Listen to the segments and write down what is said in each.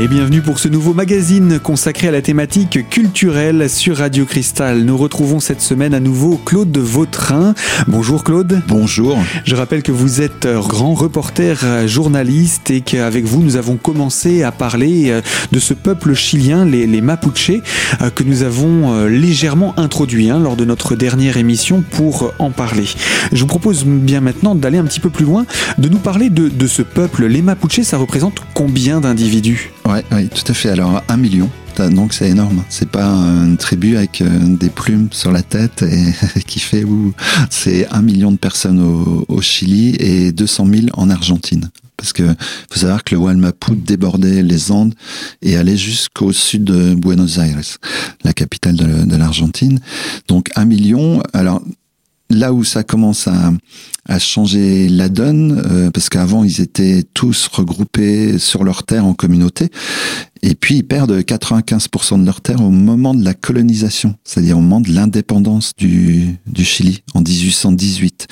Et bienvenue pour ce nouveau magazine consacré à la thématique culturelle sur Radio Cristal. Nous retrouvons cette semaine à nouveau Claude Vautrin. Bonjour Claude. Bonjour. Je rappelle que vous êtes grand reporter journaliste et qu'avec vous nous avons commencé à parler euh, de ce peuple chilien, les, les Mapuche, euh, que nous avons euh, légèrement introduit hein, lors de notre dernière émission pour en parler. Je vous propose bien maintenant d'aller un petit peu plus loin, de nous parler de, de ce peuple. Les Mapuche, ça représente combien d'individus? Ouais, oui, tout à fait. Alors, un million. Donc c'est énorme. C'est pas une tribu avec euh, des plumes sur la tête et qui fait où c'est un million de personnes au, Chili et 200 000 en Argentine. Parce que faut savoir que le Walmapu débordait les Andes et allait jusqu'au sud de Buenos Aires, la capitale de, de l'Argentine. Donc un million. Alors là où ça commence à, changer la donne, euh, parce qu'avant ils étaient tous regroupés sur leur terre en communauté, et puis ils perdent 95% de leur terre au moment de la colonisation, c'est-à-dire au moment de l'indépendance du, du Chili en 1818.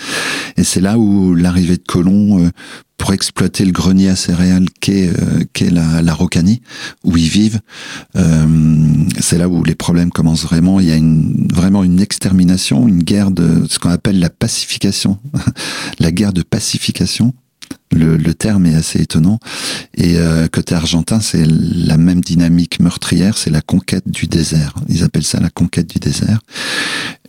Et c'est là où l'arrivée de colons euh, pour exploiter le grenier à céréales qu'est euh, qu'est la, la Rocanie, où ils vivent. Euh, c'est là où les problèmes commencent vraiment. Il y a une, vraiment une extermination, une guerre de ce qu'on appelle la pacification, la guerre de pacification. Le, le, terme est assez étonnant. Et euh, côté argentin, c'est la même dynamique meurtrière, c'est la conquête du désert. Ils appellent ça la conquête du désert.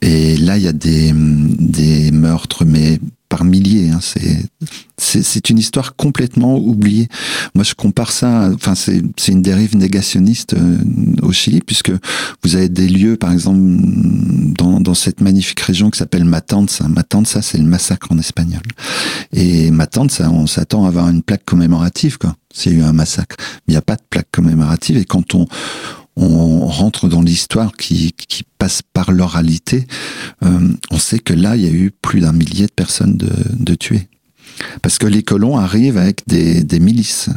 Et là, il y a des, des meurtres, mais par milliers. Hein. C'est une histoire complètement oubliée. Moi, je compare ça. Enfin, c'est une dérive négationniste euh, au Chili, puisque vous avez des lieux, par exemple, dans dans cette magnifique région qui s'appelle Matanza. Matanza, c'est le massacre en espagnol. Et Matanza, on s'attend à avoir une plaque commémorative, quoi. S'il y a eu un massacre, il n'y a pas de plaque commémorative. Et quand on on rentre dans l'histoire qui, qui, passe par l'oralité, euh, on sait que là, il y a eu plus d'un millier de personnes de, de tuées. Parce que les colons arrivent avec des, des milices.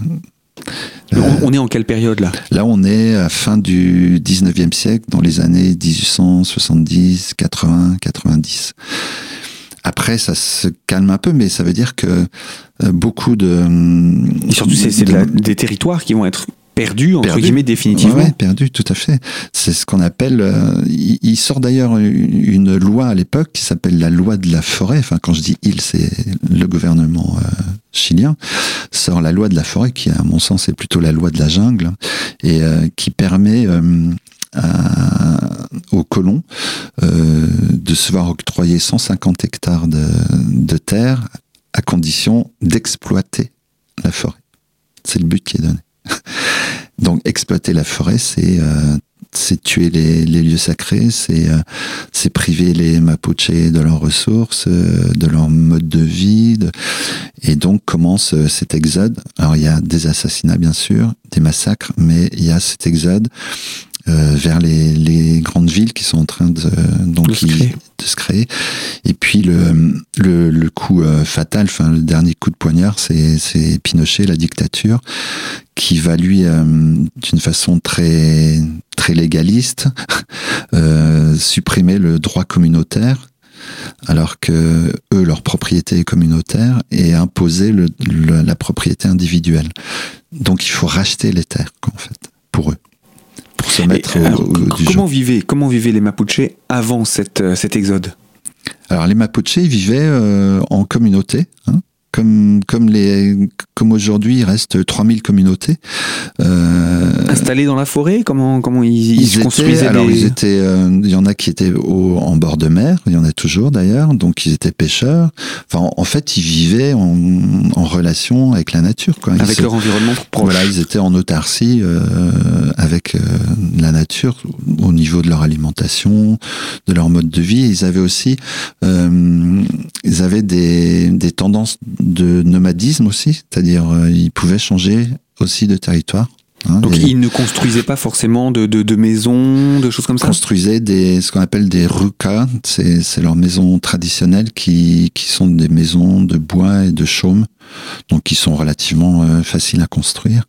Euh, on est en quelle période là? Là, on est à fin du 19e siècle, dans les années 1870, 80, 90. Après, ça se calme un peu, mais ça veut dire que euh, beaucoup de... Et surtout, c'est de... des territoires qui vont être perdu entre perdu. guillemets définitivement. Ouais, perdu, tout à fait. C'est ce qu'on appelle. Euh, il, il, sort d'ailleurs une, une, loi à l'époque qui s'appelle la loi de la forêt. Enfin, quand je dis il, c'est le gouvernement euh, chilien sort la loi de la forêt, qui à mon sens est plutôt la loi de la jungle, et euh, qui permet à, aux colons de se voir octroyer 150 hectares de, de terre à condition d'exploiter la forêt. C'est le but qui est donné. Donc exploiter la forêt, c'est euh, tuer les, lieux sacrés, c'est euh, priver les Mapuche de leurs ressources, euh, de leur mode de vie, et donc commence euh, cet exode. Alors il y a des assassinats bien sûr, des massacres, mais il y a cet exode euh, vers les, les, grandes villes qui sont en train de donc de se créer, de se créer. et puis le le, le coup euh, fatal enfin le dernier coup de poignard c'est c'est Pinochet la dictature qui va lui euh, d'une façon très très légaliste euh, supprimer le droit communautaire alors que eux leur propriété est communautaire et imposer le, le, la propriété individuelle. Donc il faut racheter les terres en fait pour eux pour se mettre Et, alors, au, au, du comment vivaient comment vivaient les Mapuche avant cette, euh, cet exode? Alors les Mapuche ils vivaient euh, en communauté, hein, comme comme les comme aujourd'hui il reste 3000 communautés euh, installées dans la forêt. Comment comment ils, ils, ils étaient, construisaient Alors des... ils étaient, euh, il y en a qui étaient au, en bord de mer, il y en a toujours d'ailleurs, donc ils étaient pêcheurs. Enfin en, en fait ils vivaient en, en, relation avec la nature, quoi. Ils avec se, leur environnement proche. Voilà, ils étaient en autarcie euh, avec euh, la nature au niveau de leur alimentation, de leur mode de vie. Ils avaient aussi, euh, ils avaient des, des tendances de nomadisme aussi, c'est-à-dire euh, ils pouvaient changer aussi de territoire. Hein, Donc ils ne construisaient pas forcément de, de, de, maisons, de choses comme ça Construisaient des, ce qu'on appelle des rucas, c'est leurs maisons traditionnelles qui, qui sont des maisons de bois et de chaume, donc qui sont relativement euh, faciles à construire.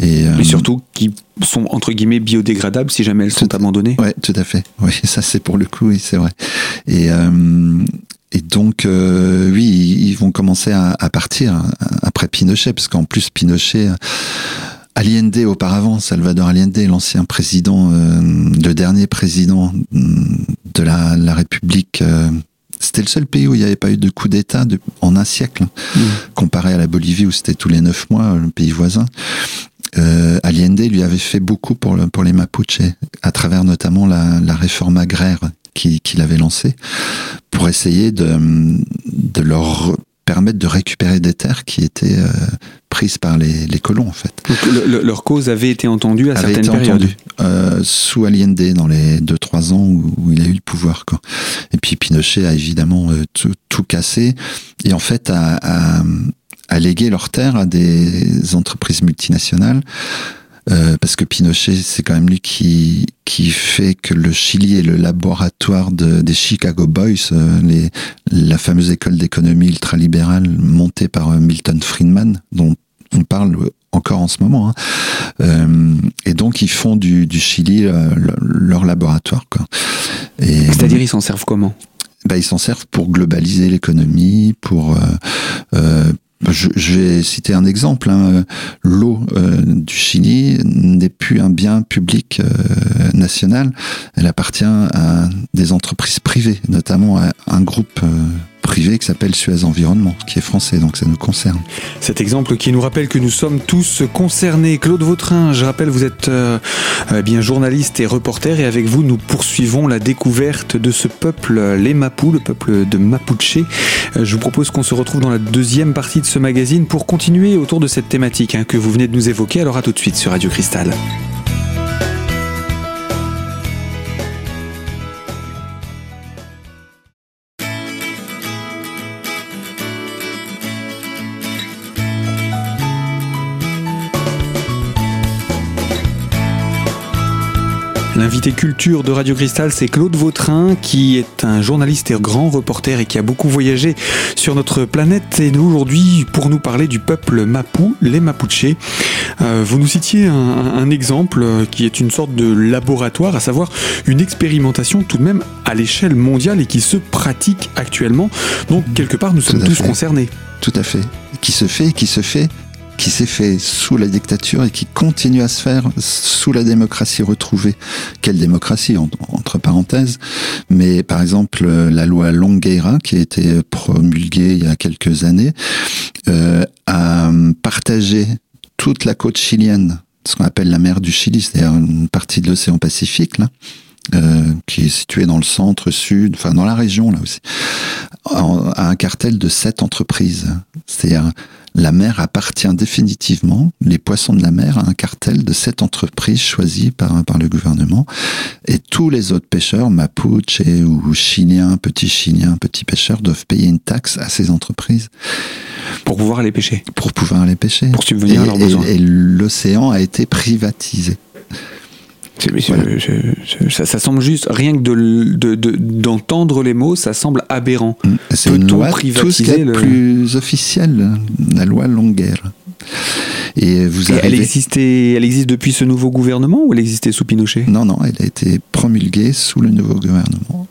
Et, euh, surtout qui sont entre guillemets biodégradables si jamais elles sont abandonnées. Oui, tout à fait. Oui, ça c'est pour le coup, oui, c'est vrai. Et, euh, et donc, euh, oui, ils vont commencer à, à, partir après Pinochet, parce qu'en plus Pinochet Allende auparavant, Salvador Allende, l'ancien président, le dernier président de la, la République c'était le seul pays où il n'y avait pas eu de coup d'État en un siècle, mmh. comparé à la Bolivie où c'était tous les neuf mois, le pays voisin. Euh, Allende lui avait fait beaucoup pour, le, pour les Mapuches, à travers notamment la, la réforme agraire qu'il avait lancée, pour essayer de, de leur permettre de récupérer des terres qui étaient euh, prises par les, les, colons en fait. Donc leur cause avait été entendue à avait certaines été périodes. Entendue, euh, sous Allende dans les 2-3 ans où, où, il a eu le pouvoir. Quoi. Et puis Pinochet a évidemment euh, tout, tout, cassé et en fait a, a, a légué leurs terres à des entreprises multinationales euh, parce que Pinochet, c'est quand même lui qui qui fait que le Chili est le laboratoire de, des Chicago Boys, euh, les, la fameuse école d'économie ultralibérale montée par euh, Milton Friedman, dont on parle encore en ce moment. Hein. Euh, et donc ils font du, du Chili euh, leur laboratoire. C'est-à-dire ils s'en servent comment? Bah, ils s'en servent pour globaliser l'économie, pour euh, je, je, vais citer un exemple. Hein. L'eau euh, du Chili n'est plus un bien public euh, national. Elle appartient à des entreprises privées, notamment à un groupe euh, privé qui s'appelle Suez Environnement, qui est français, donc ça nous concerne. Cet exemple qui nous rappelle que nous sommes tous concernés. Claude Vautrin, je rappelle, vous êtes euh, euh, bien journaliste et reporter, et avec vous, nous poursuivons la découverte de ce peuple, les Mapus, le peuple de Mapuche. Euh, je vous propose qu'on se retrouve dans la deuxième partie de ce magazine pour continuer autour de cette thématique hein, que vous venez de nous évoquer. Alors à tout de suite sur Radio Cristal. L'invité culture de Radio Cristal, c'est Claude Vautrin, qui est un journaliste et grand reporter et qui a beaucoup voyagé sur notre planète. Et aujourd'hui, pour nous parler du peuple Mapu, les Mapuche. Euh, vous nous citiez un, un, exemple qui est une sorte de laboratoire, à savoir une expérimentation tout de même à l'échelle mondiale et qui se pratique actuellement. Donc, quelque part, nous sommes tous fait. concernés. Tout à fait. Qui se fait, qui se fait qui s'est fait sous la dictature et qui continue à se faire sous la démocratie retrouvée. Quelle démocratie, entre parenthèses. Mais par exemple, la loi Longueira, qui a été promulguée il y a quelques années, euh, a partagé toute la côte chilienne, ce qu'on appelle la mer du Chili, c'est-à-dire une partie de l'océan Pacifique, là, euh, qui est située dans le centre, sud, enfin dans la région là aussi, à un cartel de sept entreprises. C'est-à-dire la mer appartient définitivement, les poissons de la mer, à un cartel de sept entreprises choisies par, par le gouvernement. Et tous les autres pêcheurs, mapuche ou chiliens, petits chiliens, petits pêcheurs, doivent payer une taxe à ces entreprises. Pour pouvoir les pêcher. Pour pouvoir les pêcher. Pour subvenir et, à leurs besoins. Et, et l'océan a été privatisé. Voilà. Je, je, ça, ça, semble juste, rien que d'entendre de, de, les mots, ça semble aberrant. C'est une loi tout ce qui est le... plus officiel, la loi Longueur. Et vous elle, existait, elle existe depuis ce nouveau gouvernement ou elle existait sous Pinochet? Non, non, elle a été promulguée sous le nouveau gouvernement.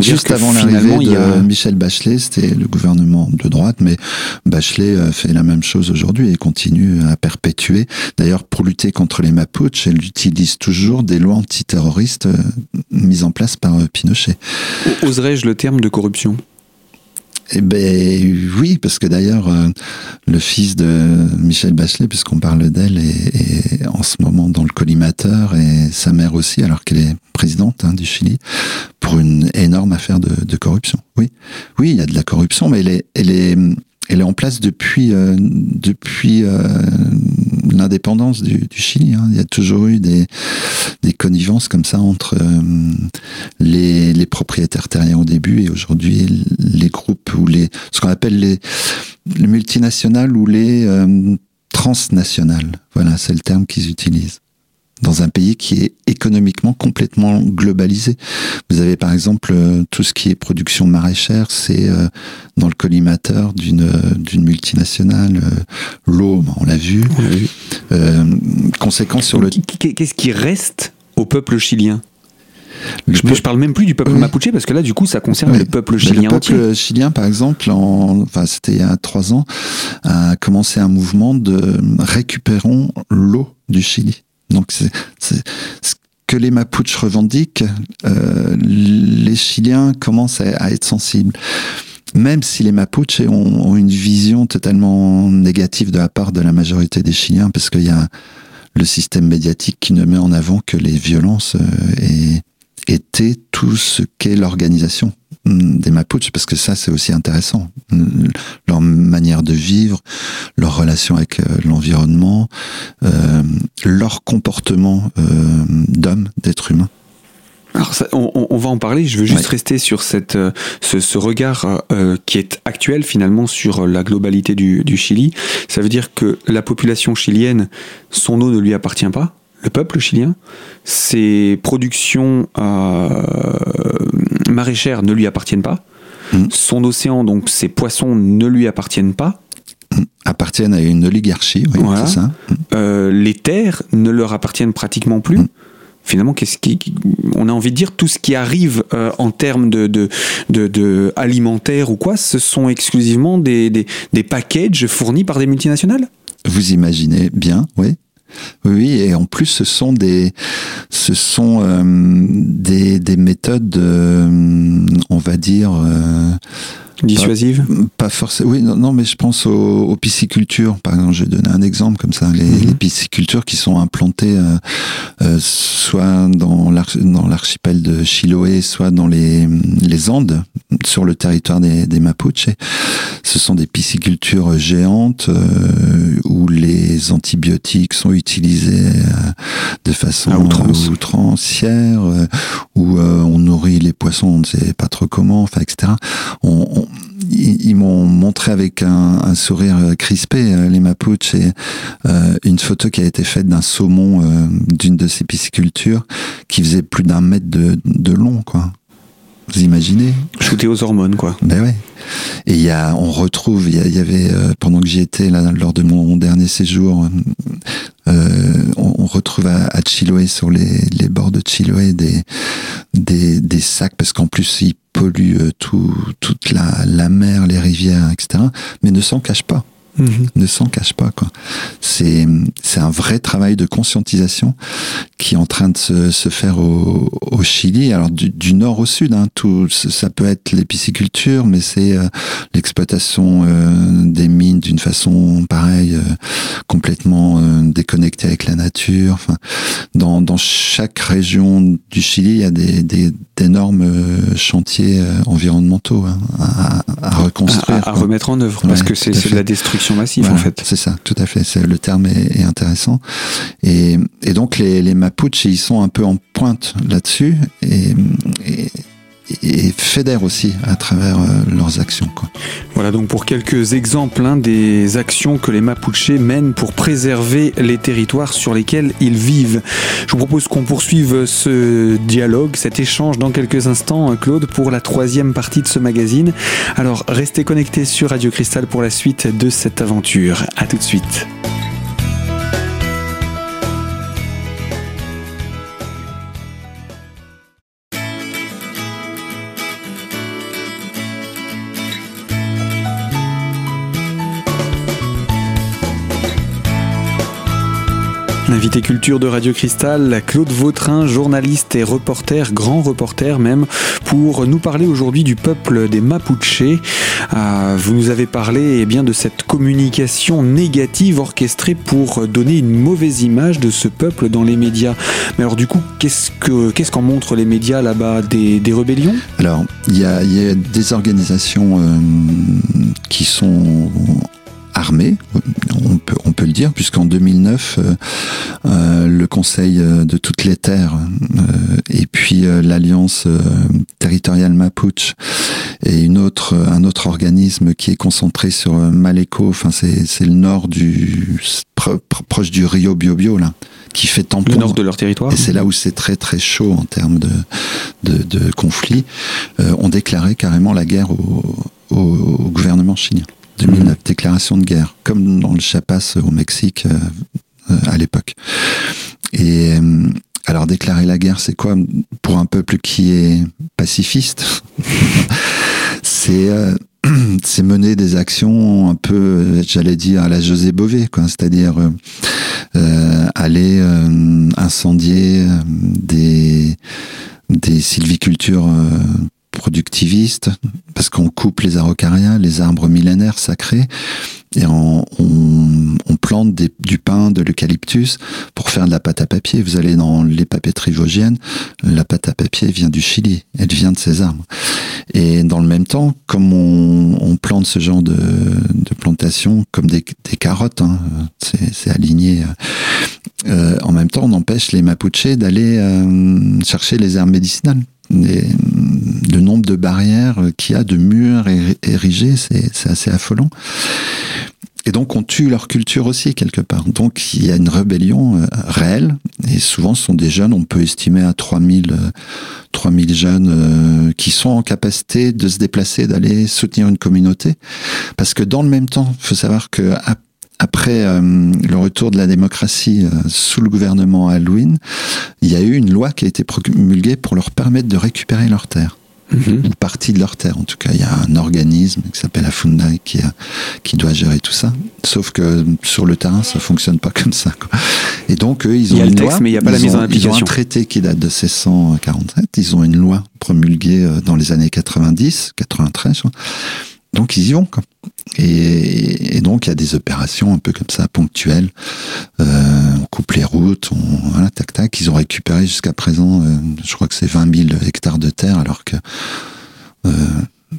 Juste avant l'arrivée de a... Michel Bachelet, c'était le gouvernement de droite, mais Bachelet fait la même chose aujourd'hui et continue à perpétuer. D'ailleurs, pour lutter contre les Mapuches, elle utilise toujours des lois antiterroristes mises en place par Pinochet. Oserais-je le terme de corruption? Eh ben oui, parce que d'ailleurs euh, le fils de Michel Bachelet, puisqu'on parle d'elle, est, est, en ce moment dans le collimateur et sa mère aussi, alors qu'elle est présidente hein, du Chili, pour une énorme affaire de, de, corruption. Oui, oui, il y a de la corruption, mais elle est, elle est, elle est en place depuis euh, depuis euh, l'indépendance du, du, Chili. Hein. Il y a toujours eu des, des connivences comme ça entre euh, les, les, propriétaires terriens au début et aujourd'hui les groupes ou les ce qu'on appelle les, les, multinationales ou les euh, transnationales. Voilà, c'est le terme qu'ils utilisent dans un pays qui est économiquement complètement globalisé. Vous avez par exemple euh, tout ce qui est production maraîchère, c'est euh, dans le collimateur d'une euh, d'une multinationale. L'eau, on l'a vu. Oui. Euh, conséquence sur le. Qu'est-ce qui reste au peuple chilien? Je, ne parle même plus du peuple mapuche parce que là, du coup, ça concerne le peuple chilien Le peuple chilien, par exemple, en, enfin, c'était il y a trois ans, a commencé un mouvement de récupérons l'eau du Chili. Donc, c'est ce que les Mapuches revendiquent, euh, les Chiliens commencent à, être sensibles même si les Mapuches ont, ont, une vision totalement négative de la part de la majorité des Chiliens, parce qu'il y a le système médiatique qui ne met en avant que les violences euh, et était tout ce qu'est l'organisation mm, des Mapuches, parce que ça c'est aussi intéressant. Leur manière de vivre, relation avec euh, l'environnement, euh, leur comportement d'homme, d'être humain. Alors on, va en parler. Je veux juste rester sur cette, euh, ce, regard euh, qui est actuel finalement sur la globalité du, Chili. Ça veut dire que la population chilienne, son eau ne lui appartient pas. Le peuple chilien, ses productions euh, maraîchères ne lui appartiennent pas. Mm. Son océan, donc ses poissons, ne lui appartiennent pas. Appartiennent à une oligarchie, oui, c'est ça. Mm. les terres ne leur appartiennent pratiquement plus finalement, qu'est-ce qui, on a envie de dire tout ce qui arrive euh, en termes de, de, de, alimentaire ou quoi, ce sont exclusivement des, des, des packages fournis par des multinationales? Vous imaginez bien, oui. Oui, et en plus, ce sont des, ce sont euh, des, des méthodes, euh, on va dire. Dissuasive Pas, forcément. Oui, non, mais je pense aux, piscicultures. Par exemple, je vais donner un exemple comme ça. Les, mhm. piscicultures qui sont implantées euh, euh, soit dans l'archipel de Chiloé, soit dans les, les Andes, sur le territoire des, des Mapuches. Ce sont des piscicultures géantes euh, où les antibiotiques sont utilisés de façon outrancière, où on nourrit les poissons, on ne sait pas trop comment, enfin, etc. on ils, m'ont montré avec un, sourire crispé euh, les Mapuches et euh, une photo qui a été faite d'un saumon euh, d'une de ces piscicultures qui faisait plus d'un mètre de, long, quoi. Vous imaginez? Shooté aux hormones, quoi. Ben ouais. Et il y a, on retrouve, il y, avait, pendant que j'y étais, là, lors de mon, dernier séjour, on, retrouve à, Chiloé, sur les, bords de Chiloé, des, des, des sacs, parce qu'en plus, ils pollue euh, tout, toute la, la mer, les rivières, etc. Mais ne s'en cache pas. Mhm. ne s'en cache pas. quoi. C'est c'est un vrai travail de conscientisation qui est en train de se, se faire au, au, Chili. Alors du, du, nord au sud, hein, tout ça peut être l'épiciculture, mais c'est euh, l'exploitation euh, des mines d'une façon pareille, euh, complètement déconnectée avec la nature. Enfin, dans, dans chaque région du Chili, il y a des, des d'énormes chantiers environnementaux hein, à, à, reconstruire, à, remettre en œuvre, parce que c'est de la destruction massive en fait. C'est ça, tout à fait. Le terme est, intéressant. Et, et, donc les, les Mapuches, ils sont un peu en pointe là-dessus. Et, et, et fédèrent aussi à travers euh, leurs actions. Voilà donc pour quelques exemples hein, des actions que les Mapuches mènent pour préserver les territoires sur lesquels ils vivent. Je vous propose qu'on poursuive ce dialogue, cet échange dans quelques instants, hein, Claude, pour la troisième partie de ce magazine. Alors restez connectés sur Radio Cristal pour la suite de cette aventure. A tout de suite. L'invité culture de Radio Cristal, Claude Vautrin, journaliste et reporter, grand reporter même, pour nous parler aujourd'hui du peuple des Mapuches. Euh, vous nous avez parlé eh bien, de cette communication négative orchestrée pour donner une mauvaise image de ce peuple dans les médias. Mais alors du coup, qu'est-ce qu'en montrent les médias là-bas? Des, rébellions? Alors, il y a, des organisations euh, qui sont armée, on peut, on peut le dire, puisqu'en 2009, euh, euh, le Conseil euh, de toutes les terres et puis l'Alliance territoriale Mapuche et une autre, un autre organisme qui est concentré sur Maleco, enfin c'est le nord du proche du Rio Biobio là, qui fait tampon. Le nord de leur territoire. Et c'est là où c'est très très chaud en termes de, de, de conflit. ont déclaré carrément la guerre au, au gouvernement chilien. 2009, déclaration de guerre, comme dans le Chiapas au Mexique euh, euh, à l'époque. Et euh, Alors déclarer la guerre, c'est quoi? Pour un peuple qui est pacifiste C'est euh, c'est mener des actions un peu, j'allais dire, à la José Bové, quoi. C'est-à-dire euh, euh aller euh, incendier des des sylvicultures productivistes, parce qu'on coupe les araucarias, les arbres millénaires sacrés, et on, plante du pin, de l'eucalyptus pour faire de la pâte à papier. Vous allez dans les papeteries vosgiennes, la pâte à papier vient du Chili, elle vient de ces arbres. Et dans le même temps, comme on, plante ce genre de, de plantation, comme des, carottes, hein, c'est aligné, euh, en même temps, on empêche les Mapuches d'aller euh, chercher les herbes médicinales. Le nombre de barrières qu'il y a, de murs érigés, c'est assez affolant. Et donc on tue leur culture aussi quelque part. Donc il y a une rébellion euh, réelle, et souvent ce sont des jeunes, on peut estimer à 3000, 3000 euh, jeunes euh, qui sont en capacité de se déplacer, d'aller soutenir une communauté. Parce que dans le même temps, il faut savoir que après le retour de la démocratie sous le gouvernement Halloween, il y a eu une loi qui a été promulguée pour leur permettre de récupérer leurs terres. Mhm. une partie de leur terre. En tout cas, il y a un organisme qui s'appelle Afunda qui, qui doit gérer tout ça. Sauf que sur le terrain, ça fonctionne pas comme ça. Quoi. Et donc, eux, ils ont il y a une le texte, mais il n'y a pas la mise en application. Ils ont un traité qui date de 1647. Ils ont une loi promulguée euh, dans les années 90, 93. Donc ils y vont. Quoi. Et, donc il y a des opérations un peu comme ça, ponctuelles. Euh, on coupe les routes, on, voilà, tac tac. Ils ont récupéré jusqu'à présent, euh, je crois que c'est 20 000 hectares de terre, alors que euh,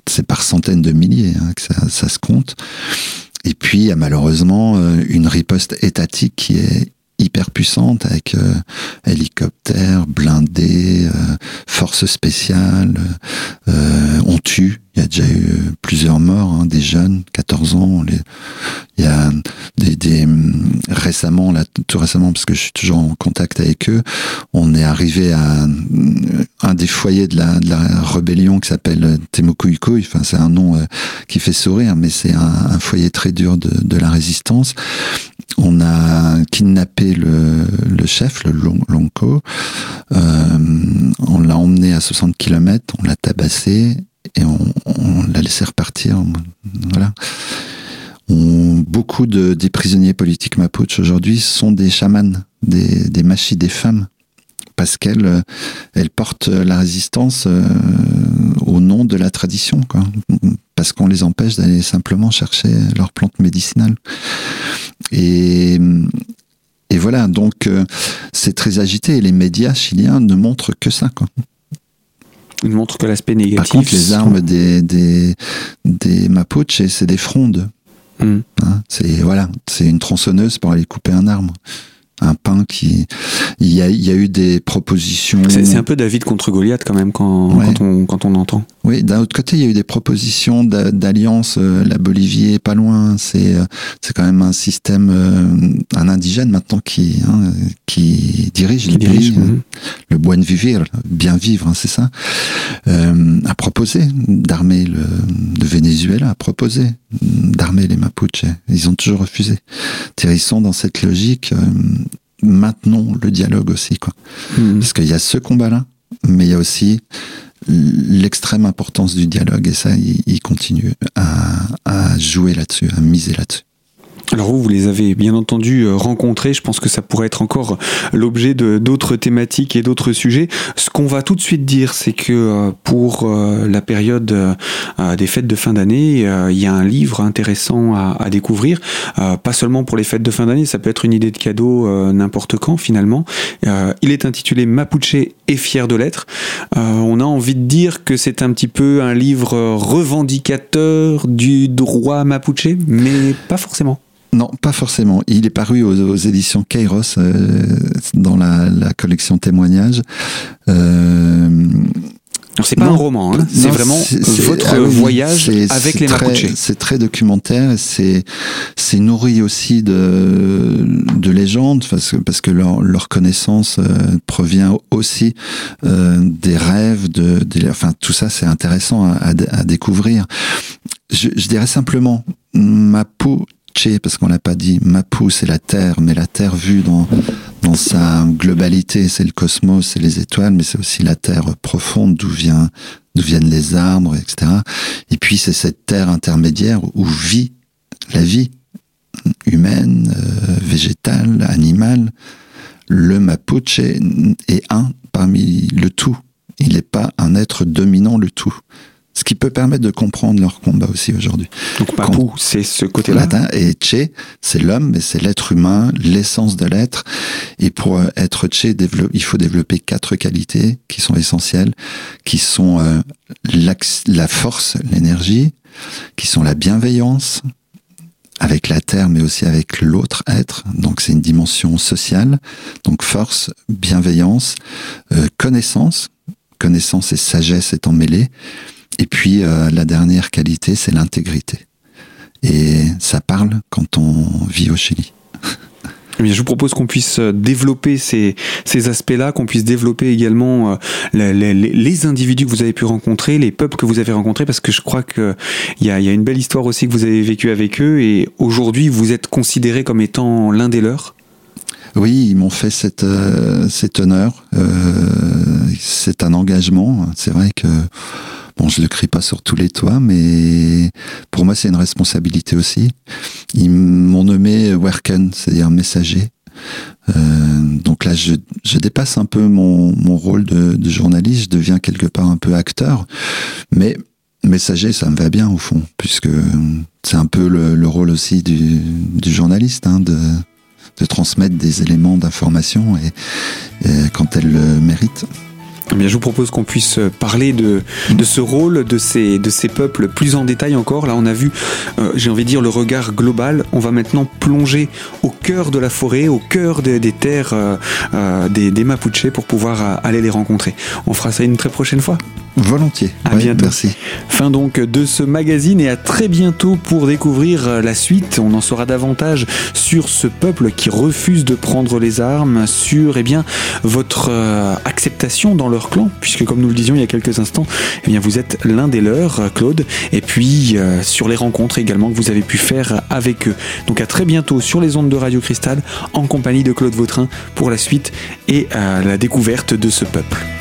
c'est par centaines de milliers hein, que ça, ça, se compte. Et puis il y a malheureusement une riposte étatique qui est hyper puissante avec hélicoptères, blindés, forces spéciales. Euh, on tue. Il y a déjà eu plusieurs morts, hein, des jeunes, 14 ans. Il y a des, récemment, tout récemment, parce que je suis toujours en contact avec eux, on est arrivé à un des foyers de la, rébellion qui s'appelle Temukuikoi. Enfin, c'est un nom qui fait sourire, mais c'est un, foyer très dur de, la résistance on a kidnappé le, le chef, le Lonko. Euh, on l'a emmené à 60 km, on l'a tabassé et on, l'a laissé repartir. Voilà. Beaucoup de, des prisonniers politiques mapuches aujourd'hui sont des chamans, des, machis, des femmes parce qu'elles euh, portent la résistance euh, au nom de la tradition, parce qu'on les empêche d'aller simplement chercher leurs plantes médicinales. Et, voilà, donc euh, c'est très agité et les médias chiliens ne montrent que ça. Ils ne montrent que l'aspect négatif. Par contre, les armes des, des, des Mapuches, c'est des frondes. Hmm. Hein, c'est voilà, c'est une tronçonneuse pour aller couper un arbre un pain qui il y a, il y a eu des propositions c'est un peu David contre Goliath quand même quand, quand, on, quand on entend oui d'un autre côté il y a eu des propositions d'alliance euh, la Bolivie est pas loin c'est euh, c'est quand même un système euh, un indigène maintenant qui hein, qui dirige le pays mhm. le buen vivir bien vivre hein, c'est ça a proposé d'armer le de Venezuela a proposé d'armer les Mapuches ils ont toujours refusé ils sont dans cette logique maintenons le dialogue aussi, quoi. Hmm. Parce qu'il y a ce combat-là, mais il y a aussi l'extrême importance du dialogue, et ça, il, continue à jouer là-dessus, à miser là-dessus. Alors vous, vous les avez bien entendu euh, rencontrés. Je pense que ça pourrait être encore l'objet d'autres thématiques et d'autres sujets. Ce qu'on va tout de suite dire, c'est que euh, pour euh, la période des fêtes de fin d'année, il y a un livre intéressant à, découvrir. Pas seulement pour les fêtes de fin d'année, ça peut être une idée de cadeau n'importe quand finalement. Il est intitulé Mapuche est fier de l'être. On a envie de dire que c'est un petit peu un livre revendicateur du droit mapuche, mais pas forcément. Non, pas forcément. Il est paru aux, éditions Kairos euh, dans la, collection témoignages. Euh, c'est pas un roman, hein. c'est vraiment votre ah voyage avec les Mapuches. C'est très documentaire, c'est c'est nourri aussi de de légendes parce que parce que leur, leur connaissance euh, provient aussi euh, des rêves de, enfin tout ça c'est intéressant à, à, découvrir. Je, je dirais simplement Parce qu'on l'a pas dit, Mapu c'est la terre, mais la terre vue dans, dans sa globalité. C'est le cosmos, c'est les étoiles, mais c'est aussi la terre profonde d'où d'où viennent les arbres, etc. Et puis c'est cette terre intermédiaire où vit la vie humaine, euh, végétale, animale. Le Mapuche est un parmi le tout. Il n'est pas un être dominant le tout ce qui peut permettre de comprendre leur combat aussi aujourd'hui. Donc Mapu, c'est ce côté-là. Et Che, c'est l'homme, mais c'est l'être humain, l'essence de l'être. Et pour euh, être Che, il faut développer quatre qualités qui sont essentielles, qui sont euh, la force, l'énergie, qui sont la bienveillance, avec la terre, mais aussi avec l'autre être. Donc c'est une dimension sociale. Donc force, bienveillance, euh, connaissance, connaissance et sagesse étant mêlées. Et puis euh, la dernière qualité, c'est l'intégrité. Et ça parle quand on vit au Chili. Eh je vous propose qu'on puisse euh, développer ces, ces aspects-là, qu'on puisse développer également euh, les, les, individus que vous avez pu rencontrer, les peuples que vous avez rencontrés, parce que je crois qu'il y a, y a une belle histoire aussi que vous avez vécue avec eux, et aujourd'hui vous êtes considéré comme étant l'un des leurs? Oui, ils m'ont fait cette, cet honneur. c'est un engagement. C'est vrai que Bon, je le crie pas sur tous les toits, mais pour moi, c'est une responsabilité aussi. Ils m'ont nommé Werken, c'est-à-dire messager. Euh, donc là, je, je, dépasse un peu mon, mon rôle de, de, journaliste, je deviens quelque part un peu acteur, mais messager, ça me va bien au fond, puisque c'est un peu le, le, rôle aussi du, du journaliste, hein, de, de transmettre des éléments d'information et, et, quand elle le mérite. Eh bien, je vous propose qu'on puisse parler de, de ce rôle de ces, de ces peuples plus en détail encore. Là, on a vu, euh, j'ai envie de dire, le regard global. On va maintenant plonger au cœur de la forêt, au cœur des, terres euh, euh, des, des Mapuches pour pouvoir aller les rencontrer. On fera ça une très prochaine fois. Volontiers. À bientôt. Merci. Fin donc de ce magazine et à très bientôt pour découvrir la suite. On en saura davantage sur ce peuple qui refuse de prendre les armes, sur eh bien votre acceptation dans leur clan, puisque comme nous le disions il y a quelques instants, eh bien vous êtes l'un des leurs, Claude, et puis euh, sur les rencontres également que vous avez pu faire avec eux. Donc à très bientôt sur les ondes de Radio Cristal, en compagnie de Claude Vautrin pour la suite et euh, la découverte de ce peuple.